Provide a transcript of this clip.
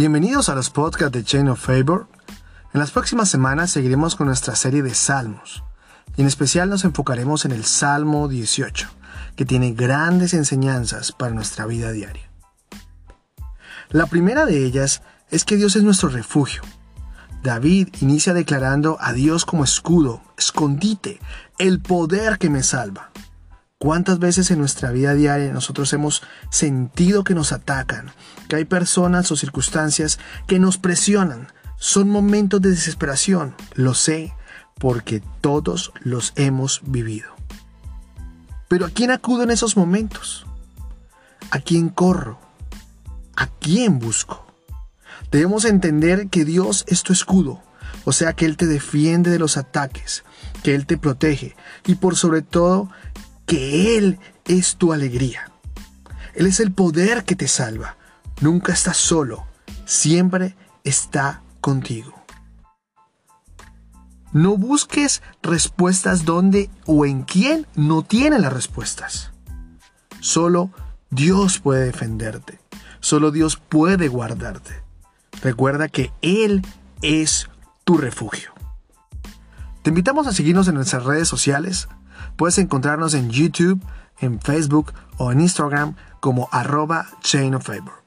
Bienvenidos a los podcasts de Chain of Favor. En las próximas semanas seguiremos con nuestra serie de salmos y en especial nos enfocaremos en el Salmo 18, que tiene grandes enseñanzas para nuestra vida diaria. La primera de ellas es que Dios es nuestro refugio. David inicia declarando a Dios como escudo, escondite, el poder que me salva. ¿Cuántas veces en nuestra vida diaria nosotros hemos sentido que nos atacan, que hay personas o circunstancias que nos presionan? Son momentos de desesperación, lo sé, porque todos los hemos vivido. Pero ¿a quién acudo en esos momentos? ¿A quién corro? ¿A quién busco? Debemos entender que Dios es tu escudo, o sea que Él te defiende de los ataques, que Él te protege y por sobre todo que Él es tu alegría. Él es el poder que te salva. Nunca estás solo, siempre está contigo. No busques respuestas donde o en quién no tiene las respuestas. Solo Dios puede defenderte. Solo Dios puede guardarte. Recuerda que Él es tu refugio. Te invitamos a seguirnos en nuestras redes sociales Puedes encontrarnos en YouTube, en Facebook o en Instagram como arroba Chain of Favor.